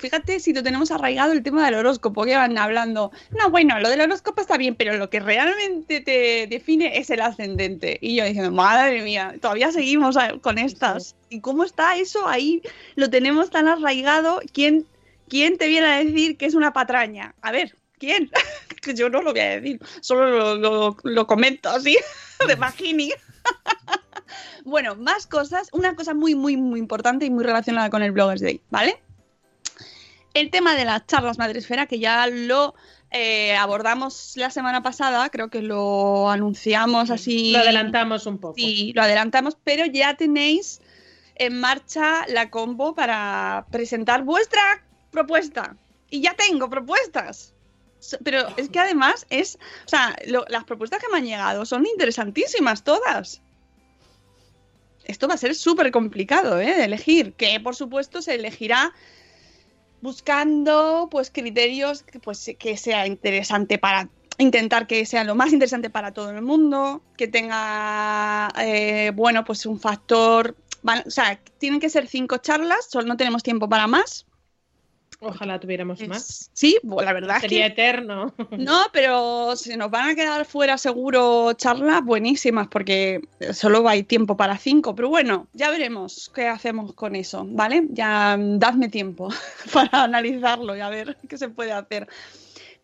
Fíjate si lo tenemos arraigado el tema del horóscopo, que van hablando. No, bueno, lo del horóscopo está bien, pero lo que realmente te define es el ascendente. Y yo diciendo, madre mía, todavía seguimos con estas. ¿Y cómo está eso ahí? Lo tenemos tan arraigado. ¿Quién, quién te viene a decir que es una patraña? A ver, ¿quién? que yo no lo voy a decir, solo lo, lo- lo comento así, de magini. bueno, más cosas. Una cosa muy, muy, muy importante y muy relacionada con el Bloggers Day, ¿vale? El tema de las charlas Madresfera, que ya lo eh, abordamos la semana pasada, creo que lo anunciamos así. Lo adelantamos un poco. Sí, lo adelantamos, pero ya tenéis en marcha la combo para presentar vuestra propuesta. Y ya tengo propuestas. Pero es que además es, o sea, lo- las propuestas que me han llegado son interesantísimas todas. Esto va a ser súper complicado, ¿eh? De elegir, que por supuesto se elegirá buscando pues criterios que, pues, que sea interesante para intentar que sea lo más interesante para todo el mundo, que tenga, eh, bueno, pues un factor, o sea, tienen que ser cinco charlas, solo no tenemos tiempo para más. Ojalá tuviéramos más. Sí, la verdad es Sería que eterno. no, pero se nos van a quedar fuera seguro charlas buenísimas porque solo hay tiempo para cinco. Pero bueno, ya veremos qué hacemos con eso, ¿vale? Ya mm, dadme tiempo para analizarlo y a ver qué se puede hacer.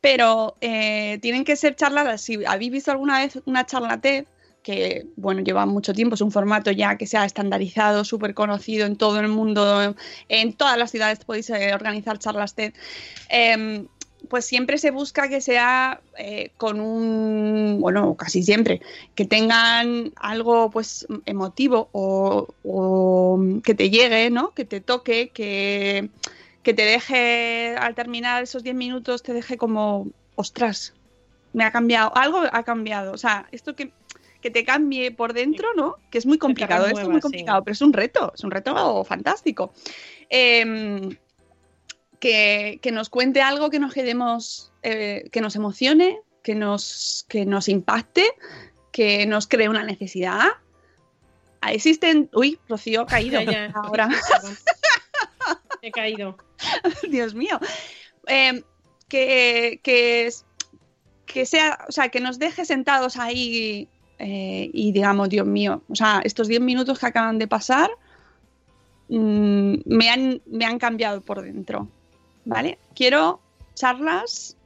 Pero eh, tienen que ser charlas, si habéis visto alguna vez una charla TED, que bueno, lleva mucho tiempo, es un formato ya que se ha estandarizado, súper conocido en todo el mundo, en todas las ciudades podéis eh, organizar charlas TED. Em, pues siempre se busca que sea eh, con un, bueno, casi siempre, que tengan algo pues emotivo o, o que te llegue, ¿no? Que te toque, que, que te deje, al terminar esos 10 minutos, te deje como, ostras, me ha cambiado, algo ha cambiado. O sea, esto que, que te cambie por dentro, ¿no? Que es muy complicado, esto es muy sí. complicado, pero es un reto, es un reto fantástico. Em, que, que nos cuente algo que nos quedemos, eh, que nos emocione, que nos, que nos impacte, que nos cree una necesidad. Existen. Uy, Rocío ha caído Ya, ya. ahora. He caído. Dios mío. Eh, que, que, que sea, o sea, que nos deje sentados ahí eh, y digamos, Dios mío, o sea, estos 10 minutos que acaban de pasar mm, me, han, me han cambiado por dentro. ¿Vale? Quiero charlas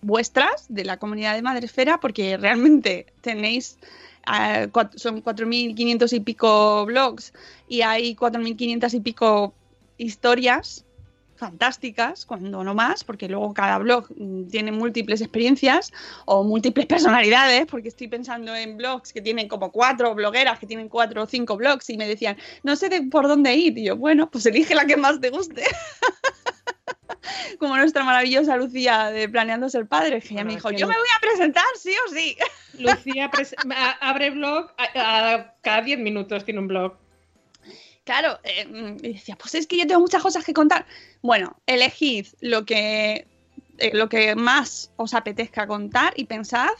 vuestras de la comunidad de Madresfera, porque realmente tenéis, eh, cuat- son 4.500 y pico blogs y hay 4.500 y pico historias fantásticas, cuando no más, porque luego cada blog mm, tiene múltiples experiencias o múltiples personalidades, porque estoy pensando en blogs que tienen como cuatro blogueras, que tienen cuatro o cinco blogs y me decían, no sé de por dónde ir. Y yo, bueno, pues elige la que más te guste. Como nuestra maravillosa Lucía de Planeando Ser Padre, que ella me Bueno, dijo, es que yo me voy a presentar, sí o sí. Lucía abre blog a- a- cada 10 minutos, tiene un blog. Claro, eh, mm, y decía, pues es que yo tengo muchas cosas que contar. Bueno, elegid lo que, eh, lo que más os apetezca contar y pensad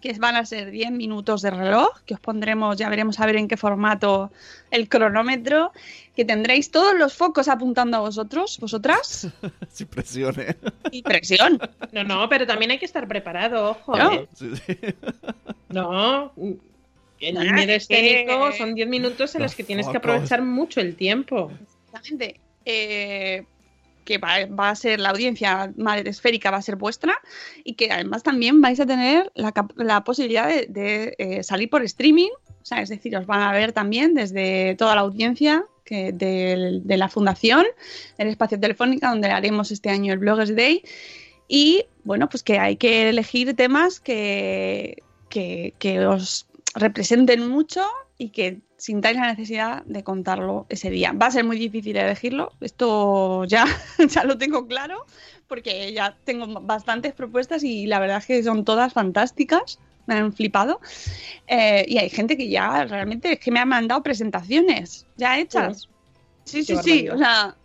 que van a ser 10 minutos de reloj, que os pondremos, ya veremos a ver en qué formato el cronómetro, que tendréis todos los focos apuntando a vosotros, vosotras, Sin presión, ¿eh? y presión. No, no, pero también hay que estar preparado, ojo. No. ¿eh? Sí, sí. No, el escénico son 10 minutos en los Los que tienes que aprovechar mucho el tiempo. Exactamente. Eh, que va, va a ser la audiencia madre esférica, va a ser vuestra y que además también vais a tener la, la posibilidad de, de, eh, salir por streaming, o sea, es decir, os van a ver también desde toda la audiencia que del- de la fundación, el espacio telefónica donde haremos este año el Bloggers Day y bueno, pues que hay que elegir temas que, que, que os representen mucho y que sintáis la necesidad de contarlo ese día. Va a ser muy difícil elegirlo, esto ya, ya lo tengo claro, porque ya tengo bastantes propuestas y la verdad es que son todas fantásticas, me han flipado. Eh, y hay gente que ya realmente es que me ha mandado presentaciones ya hechas. Sí, sí, sí, barbaridad. o sea,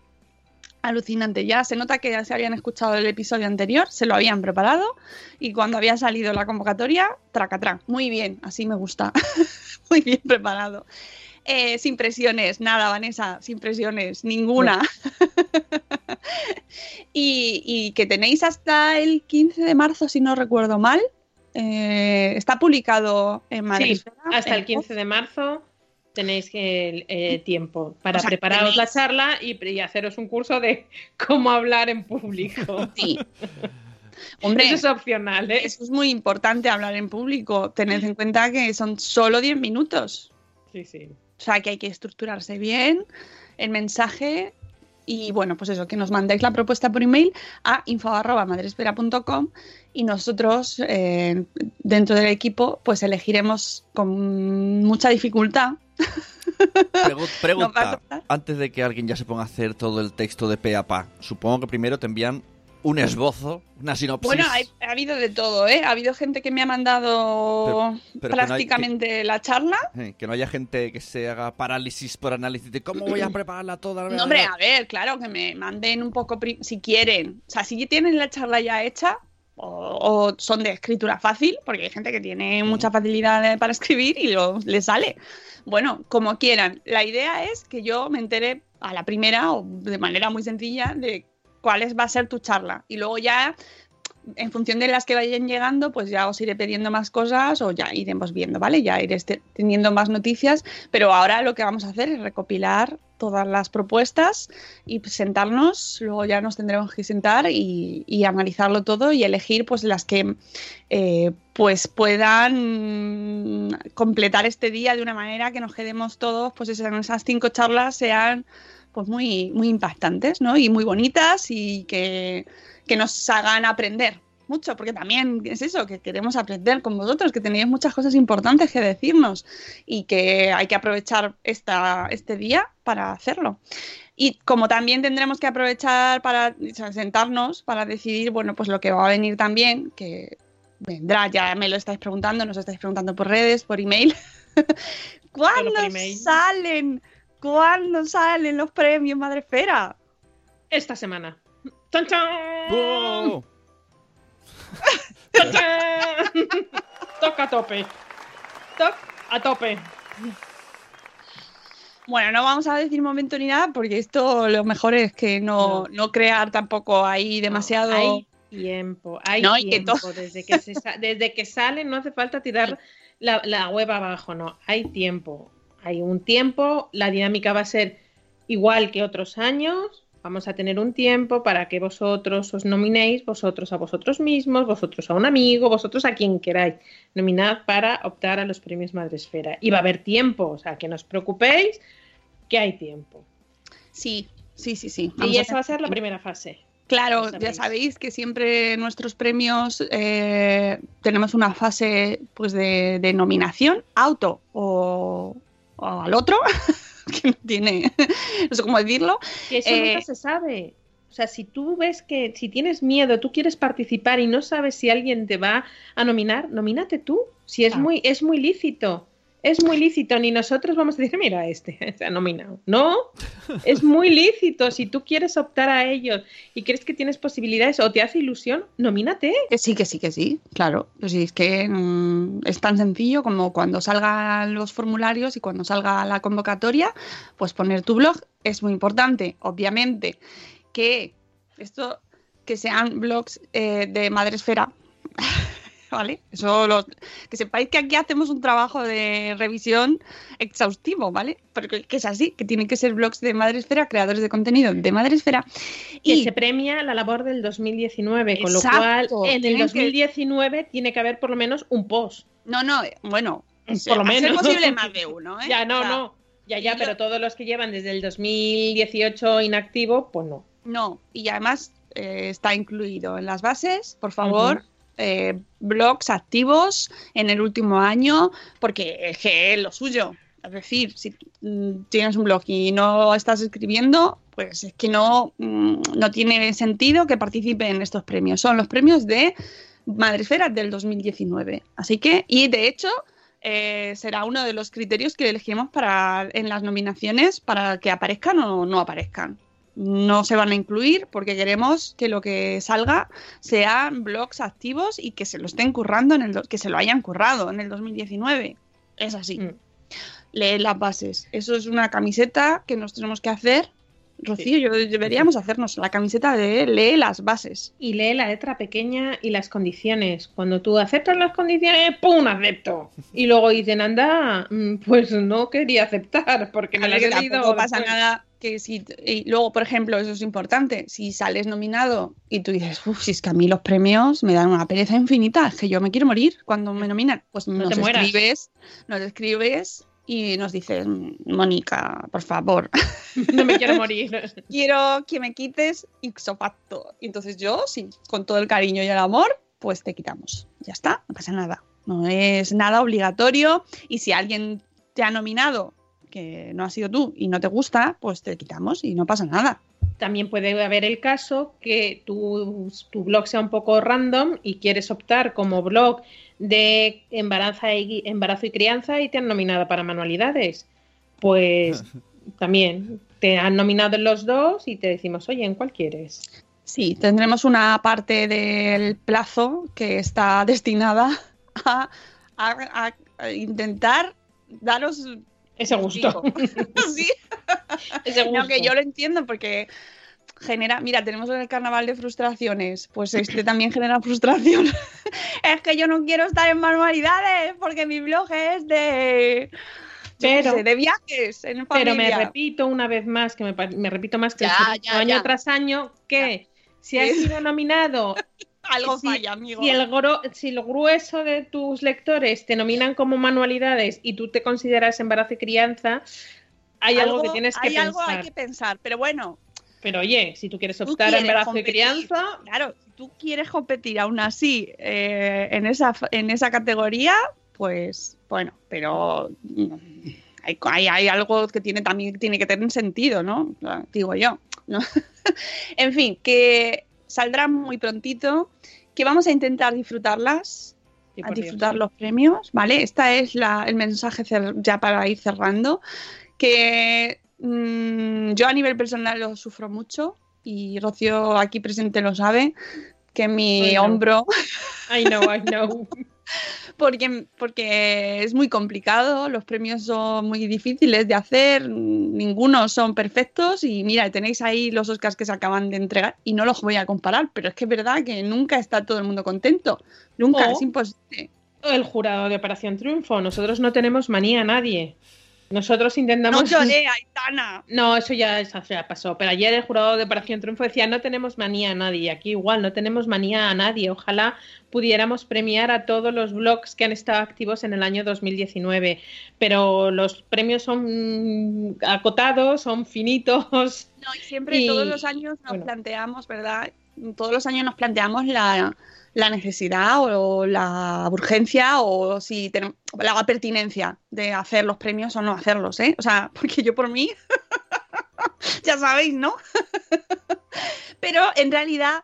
alucinante. Ya se nota que ya se habían escuchado el episodio anterior, se lo habían preparado y cuando había salido la convocatoria, tracatrán. Muy bien, así me gusta. Muy bien preparado. Eh, sin presiones, nada, Vanessa, sin presiones, ninguna. y, y que tenéis hasta el 15 de marzo, si no recuerdo mal. Eh, está publicado en Madrid. Sí, hasta el 15 de marzo tenéis que, eh, tiempo para O sea, prepararos la charla y, y haceros un curso de cómo hablar en público. Sí. Hombre, Eso es opcional, ¿eh? Eso es muy importante hablar en público. Tened en cuenta que son solo 10 minutos. Sí, sí. O sea, que hay que estructurarse bien el mensaje. Y bueno, pues eso, que nos mandéis la propuesta por email a info.madrespera.com y nosotros, eh, dentro del equipo, pues elegiremos con mucha dificultad. Pregunta, antes de que alguien ya se ponga a hacer todo el texto de pe a pa, supongo que primero te envían un esbozo, una sinopsis. Bueno, ha habido de todo, ¿eh? Ha habido gente que me ha mandado Pero- pero que no hay- prácticamente la charla. Eh, que no haya gente que se haga parálisis por análisis de cómo voy a prepararla toda. No, hombre, a ver, claro, que me manden un poco, si quieren. O sea, si tienen la charla ya hecha o, o son de escritura fácil, porque hay gente que tiene mucha facilidad para escribir y lo, le sale. Bueno, como quieran. La idea es que yo me entere a la primera o de manera muy sencilla de cuál va a ser tu charla. Y luego ya, en función de las que vayan llegando, pues ya os iré pidiendo más cosas o ya iremos viendo, ¿vale? Ya iré este- teniendo más noticias. Pero ahora lo que vamos a hacer es recopilar todas las propuestas y sentarnos, luego ya nos tendremos que sentar y, y analizarlo todo y elegir pues las que eh, pues puedan completar este día de una manera que nos quedemos todos, pues esas cinco charlas sean pues muy, muy impactantes, ¿no? Y muy bonitas y que, que nos hagan aprender mucho, porque también es eso, que queremos aprender con vosotros, que tenéis muchas cosas importantes que decirnos y que hay que aprovechar esta, este día para hacerlo. Y como también tendremos que aprovechar para o sea, sentarnos para decidir, bueno, pues lo que va a venir también, que vendrá, ya me lo estáis preguntando, nos estáis preguntando por redes, por email. ¿Cuándo por email. salen? ¿Cuándo salen los premios Madrefera? Esta semana. ¡Chan, chan! ¡Oh! ¡Chan, chan! Toca a tope. Toc a tope. Bueno, no vamos a decir momento ni nada, porque esto lo mejor es que no, No. no crear tampoco ahí demasiado. Hay tiempo, hay No, que tiempo. to- Desde, que se sa- desde que sale no hace falta tirar la, la web abajo, no. Hay tiempo. Hay un tiempo. La dinámica va a ser igual que otros años. vamos a tener un tiempo para que vosotros os nominéis, vosotros a vosotros mismos, vosotros a un amigo, vosotros a quien queráis. Nominad para optar a los premios Madresfera. Y va a haber tiempo, o sea, que no os preocupéis, que hay tiempo. Sí, sí, sí, sí. y Vamos esa va a ser la primera fase. Claro, Ya sabéis. sabéis que siempre nuestros premios eh, tenemos una fase pues de, de nominación, auto o, o al otro, que no tiene, no sé cómo decirlo. Que eso Eh, nunca se sabe. O sea, si tú ves que si tienes miedo, tú quieres participar y no sabes si alguien te va a nominar, nomínate tú. Si es Claro. muy, es muy lícito. Es muy lícito, ni nosotros vamos a decir, mira, este se ha nominado. No, es muy lícito. Si tú quieres optar a ellos y crees que tienes posibilidades o te hace ilusión, nomínate. Sí, que sí, que sí, claro. Pues es que mm, es tan sencillo como cuando salgan los formularios y cuando salga la convocatoria, pues poner tu blog es muy importante. Obviamente que esto, que sean blogs eh, de Madresfera, ¿vale? Eso lo- que sepáis que aquí hacemos un trabajo de revisión exhaustivo, ¿vale? Porque que es así, que tienen que ser blogs de Madresfera, creadores de contenido de Madresfera. Que Y se premia la labor del 2019, con lo Exacto, cual en el tienen que- 2019 tiene que haber por lo menos un post. no, no, eh, bueno, Por lo menos. posible más de uno, ¿eh? Ya, no, O sea, no. Ya, ya, pero lo- todos los que llevan desde el 2018 inactivo, pues no. No, y además eh, está incluido en las bases, por favor, eh, blogs activos en el último año, porque es que es lo suyo. Es decir, si mm, tienes un blog y no estás escribiendo, pues es que no, mm, no tiene sentido que participe en estos premios. Son los premios de Madresfera del 2019. Así que, y de hecho, eh, será uno de los criterios que elegimos para en las nominaciones para que aparezcan o no aparezcan. No se van a incluir porque queremos que lo que salga sean blogs activos y que se lo estén currando en el que se lo hayan currado en el 2019. Es así. Mm. Leed las bases. Eso es una camiseta que nos tenemos que hacer. Rocío, yo deberíamos hacernos la camiseta de lee las bases. Y lee la letra pequeña y las condiciones. Cuando tú aceptas las condiciones, ¡pum! acepto. Y luego dicen, anda, mm, pues no quería aceptar porque me A las he leído. tampoco pasa después". nada que si y luego por ejemplo eso es importante si sales nominado y tú dices uff si es que a mí los premios me dan una pereza infinita es que yo me quiero morir cuando me nominan pues No nos te mueras. escribes nos escribes y nos dices Mónica por favor No me quiero morir. quiero que me quites ipso facto y entonces yo sí con todo el cariño y el amor pues te quitamos. Ya está no pasa nada. No es nada obligatorio. Y si alguien te ha nominado que no ha sido tú y no te gusta, pues te quitamos y no pasa nada. También puede haber el caso que tu, tu blog sea un poco random y quieres optar como blog de embarazo y, embarazo y crianza y te han nominado para manualidades. Pues también te han nominado en los dos y te decimos, oye, ¿en cuál quieres? Sí, tendremos una parte del plazo que está destinada a, a- a intentar daros Ese gusto. sí, Ese gusto. No, que yo lo entiendo porque genera, mira, tenemos el carnaval de frustraciones, pues este también genera frustración. es que yo no quiero estar en manualidades porque mi blog es de Pero- sé, de viajes en Pero me repito una vez más, que me, me repito más que Ya, ya, año ya. tras año, que si has sido nominado, algo si- falla, amigo. si el, gro- si el grueso de tus lectores te nominan como manualidades y tú te consideras embarazo y crianza, hay algo, que tienes que hay pensar. algo hay que pensar, pero bueno, Pero oye, si tú quieres optar a embarazo competir. y crianza, claro, si tú quieres competir aún así eh, en, esa, en esa categoría, pues bueno, pero hay, hay, hay algo que tiene también tiene que tener sentido, ¿no? Digo yo, ¿no? en fin, que saldrá muy prontito, que vamos a intentar disfrutarlas, Sí, a Dios. disfrutar los premios, ¿vale? Este es la, el mensaje ya para ir cerrando, que mm, yo a nivel personal lo sufro mucho y Rocío aquí presente lo sabe, que mi hombro, I know, I know. Porque, porque es muy complicado, los premios son muy difíciles de hacer, ninguno son perfectos y mira, tenéis ahí los Oscars que se acaban de entregar y no los voy a comparar, pero es que es verdad que nunca está todo el mundo contento, nunca, Oh. es imposible. El jurado de Operación Triunfo, nosotros no tenemos manía a nadie. Nosotros No intentamos. lloré, Aitana. No, eso ya, eso ya pasó. Pero ayer el jurado de Operación Triunfo decía: no tenemos manía a nadie. Aquí igual, no tenemos manía a nadie. Ojalá pudiéramos premiar a todos los blogs que han estado activos en el año 2019. Pero los premios son mm, acotados, son finitos. No, y siempre Y, todos los años nos bueno. planteamos, ¿verdad? Todos los años nos planteamos la, la necesidad o la urgencia o si tenemos la pertinencia de hacer los premios o no hacerlos, ¿eh? O sea, porque yo por mí, ya sabéis, ¿no? Pero en realidad,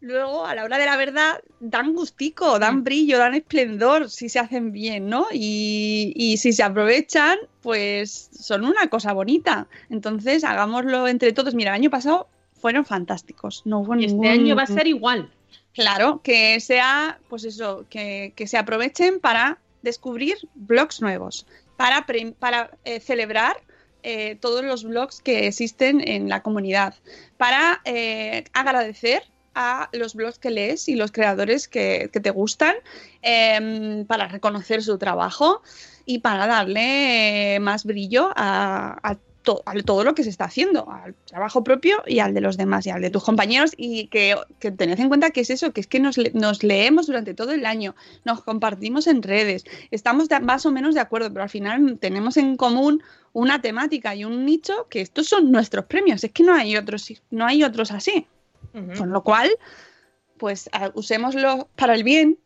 luego, a la hora de la verdad, dan gustico, dan brillo, dan esplendor si se hacen bien, ¿no? Y, y si se aprovechan, pues son una cosa bonita. Entonces, hagámoslo entre todos. Mira, el año pasado fueron fantásticos. No hubo Y este ningún- año va a ser igual. Claro, que sea, pues eso, que, que se aprovechen para descubrir blogs nuevos, para, para eh, celebrar eh, todos los blogs que existen en la comunidad, para eh, agradecer a los blogs que lees y los creadores que, que te gustan, em, para reconocer su trabajo y para darle eh, más brillo a, a to- a todo lo que se está haciendo, al trabajo propio y al de los demás y al de tus compañeros y que, que tened en cuenta que es eso, que es que nos, le- nos leemos durante todo el año, nos compartimos en redes, estamos más o menos de acuerdo, pero al final tenemos en común una temática y un nicho que estos son nuestros premios, es que no hay otros, no hay otros así. Con lo cual, pues usémoslo para el bien,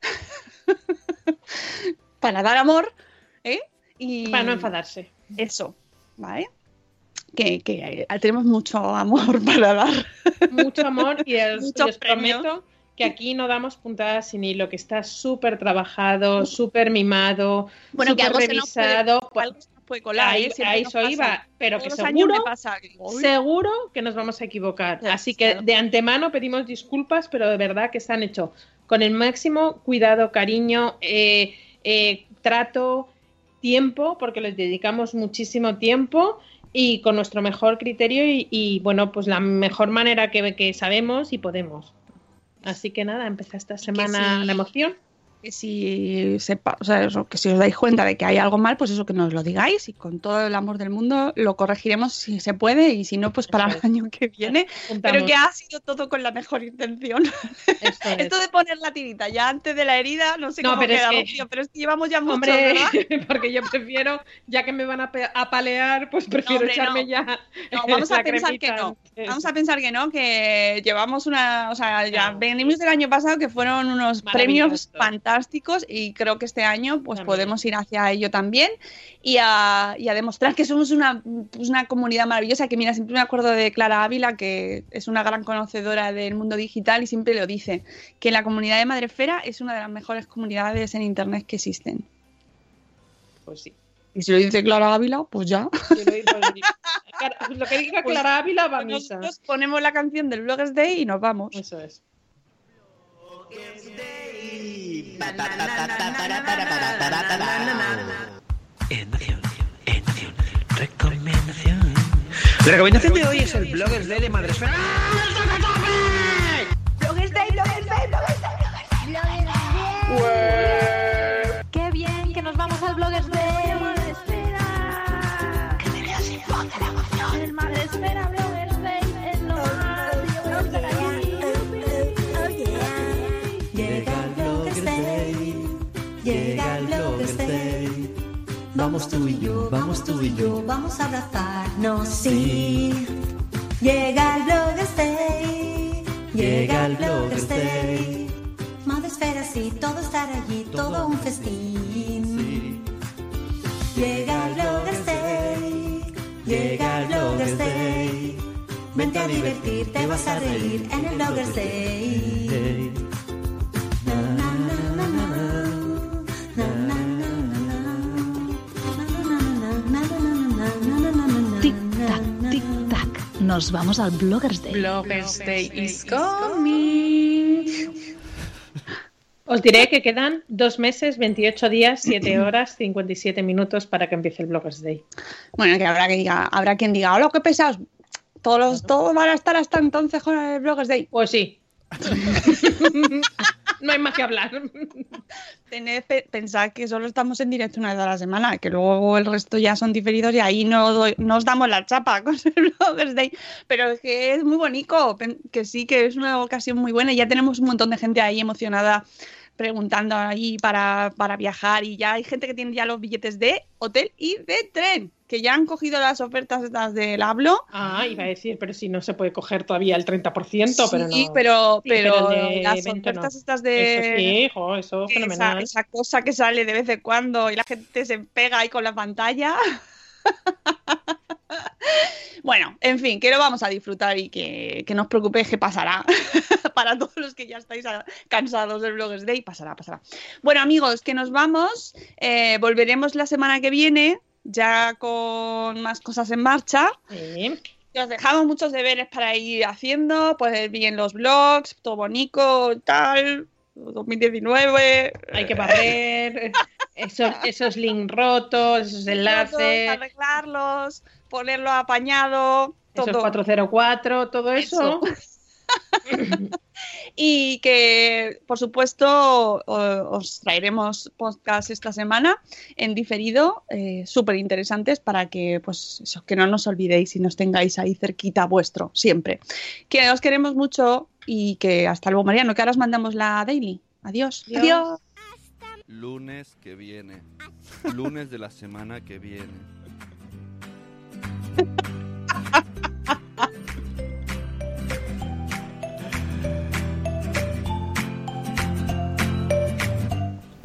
para dar amor, ¿eh? Y Para no enfadarse. Eso, ¿vale? Que, que eh, tenemos mucho amor para dar. Mucho amor y os, y prometo que aquí no damos puntadas sin hilo, que está súper trabajado, súper mimado, Bueno, que súper algo se nos puede- revisado. Algo se nos puede colar, ahí ¿eh? Siempre ahí nos eso pasa. iba, pero que Todos seguro, seguro que nos vamos a equivocar. Así que claro. de antemano pedimos disculpas, pero de verdad que están hechos con el máximo cuidado, cariño, eh, eh, trato, tiempo, porque les dedicamos muchísimo tiempo y con nuestro mejor criterio y, y, bueno, pues la mejor manera que, que sabemos y podemos. Así que nada, empieza esta semana sí. la emoción. Que si sepa, o sea, eso, que si os dais cuenta de que hay algo mal, pues eso que nos lo digáis y con todo el amor del mundo lo corregiremos si se puede y si no, pues para el año que viene. Juntamos. Pero que ha sido todo con la mejor intención. Es. Esto de poner la tirita ya antes de la herida, no sé No, cómo pero es queda, que- Rocío, pero es que llevamos ya mucho, Hombre, ¿verdad? porque yo prefiero, ya que me van a apalear, pues prefiero hombre, echarme no. ya. No, vamos a pensar que no. Vamos a pensar que no, que llevamos una, o sea, ya venimos del año pasado que fueron unos premios fantásticos y creo que este año pues También. podemos ir hacia ello también y a, y a demostrar que somos una, pues, una comunidad maravillosa, que mira, siempre me acuerdo de Clara Ávila, que es una gran conocedora del mundo digital y siempre lo dice, que la comunidad de Madrefera es una de las mejores comunidades en Internet que existen. Pues sí. Y si lo dice Clara Ávila, pues ya. Yo lo, digo, Cara- lo que diga Pues- Clara Ávila va a misa. Nosotros ponemos la canción del Bloggers Day y nos vamos. Eso es. Recomendación. La recomendación de hoy es el Bloggers Day de Madres Vamos tú y yo, vamos tú y yo, vamos a abrazarnos, sí. Llega el Bloggers Day, llega el Bloggers Day. Madresfera, sí, todo estar allí, todo un festín. Llega el Bloggers Day, llega el Bloggers Day. Vente a divertir, te vas a reír en el Bloggers Day. Nos vamos al Bloggers Day. Bloggers Day is coming. Os diré que quedan dos meses, 28 días, 7 horas, 57 minutos para que empiece el Bloggers Day. Bueno, que habrá que diga, habrá quien diga, hola, qué pesados. Todos, los, todos van a estar hasta entonces con el Bloggers Day. Pues sí. no hay más que hablar. Tened, pe- pensad que solo estamos en directo una vez a la semana, que luego el resto ya son diferidos y ahí no, doy- os damos la chapa con el Bloggers Day. Pero es que es muy bonito, que sí, que es una ocasión muy buena y ya tenemos un montón de gente ahí emocionada preguntando ahí para, para viajar y ya hay gente que tiene ya los billetes de hotel y de tren, que ya han cogido las ofertas estas del hablo. Ah, iba a decir, pero si no se puede coger todavía el 30%, pero no. Sí, pero, Sí, pero, el las no. ofertas estas de... Eso sí, jo, eso esa, fenomenal. esa cosa que sale de vez en cuando y la gente se pega ahí con la pantalla. bueno, en fin, que lo vamos a disfrutar y que, que no os preocupéis que pasará. Para todos los que ya estáis cansados del Bloggers Day, pasará, pasará. Bueno, amigos, que nos vamos. Eh, volveremos la semana que viene, ya con más cosas en marcha. Sí. Y Os dejamos muchos deberes para ir haciendo, pues bien los blogs, todo bonito, tal, 2019. Hay que barrer esos, esos links rotos, esos enlaces, arreglarlos, ponerlo apañado, esos todo. 404, todo eso. Y que, por supuesto, os traeremos podcast esta semana en diferido, eh, súper interesantes para que, pues, eso, que no nos olvidéis y nos tengáis ahí cerquita vuestro, siempre. Que os queremos mucho y que hasta luego, Mariano, que ahora os mandamos la daily. Adiós. Adiós. Adiós. Lunes que viene. Lunes de la semana que viene.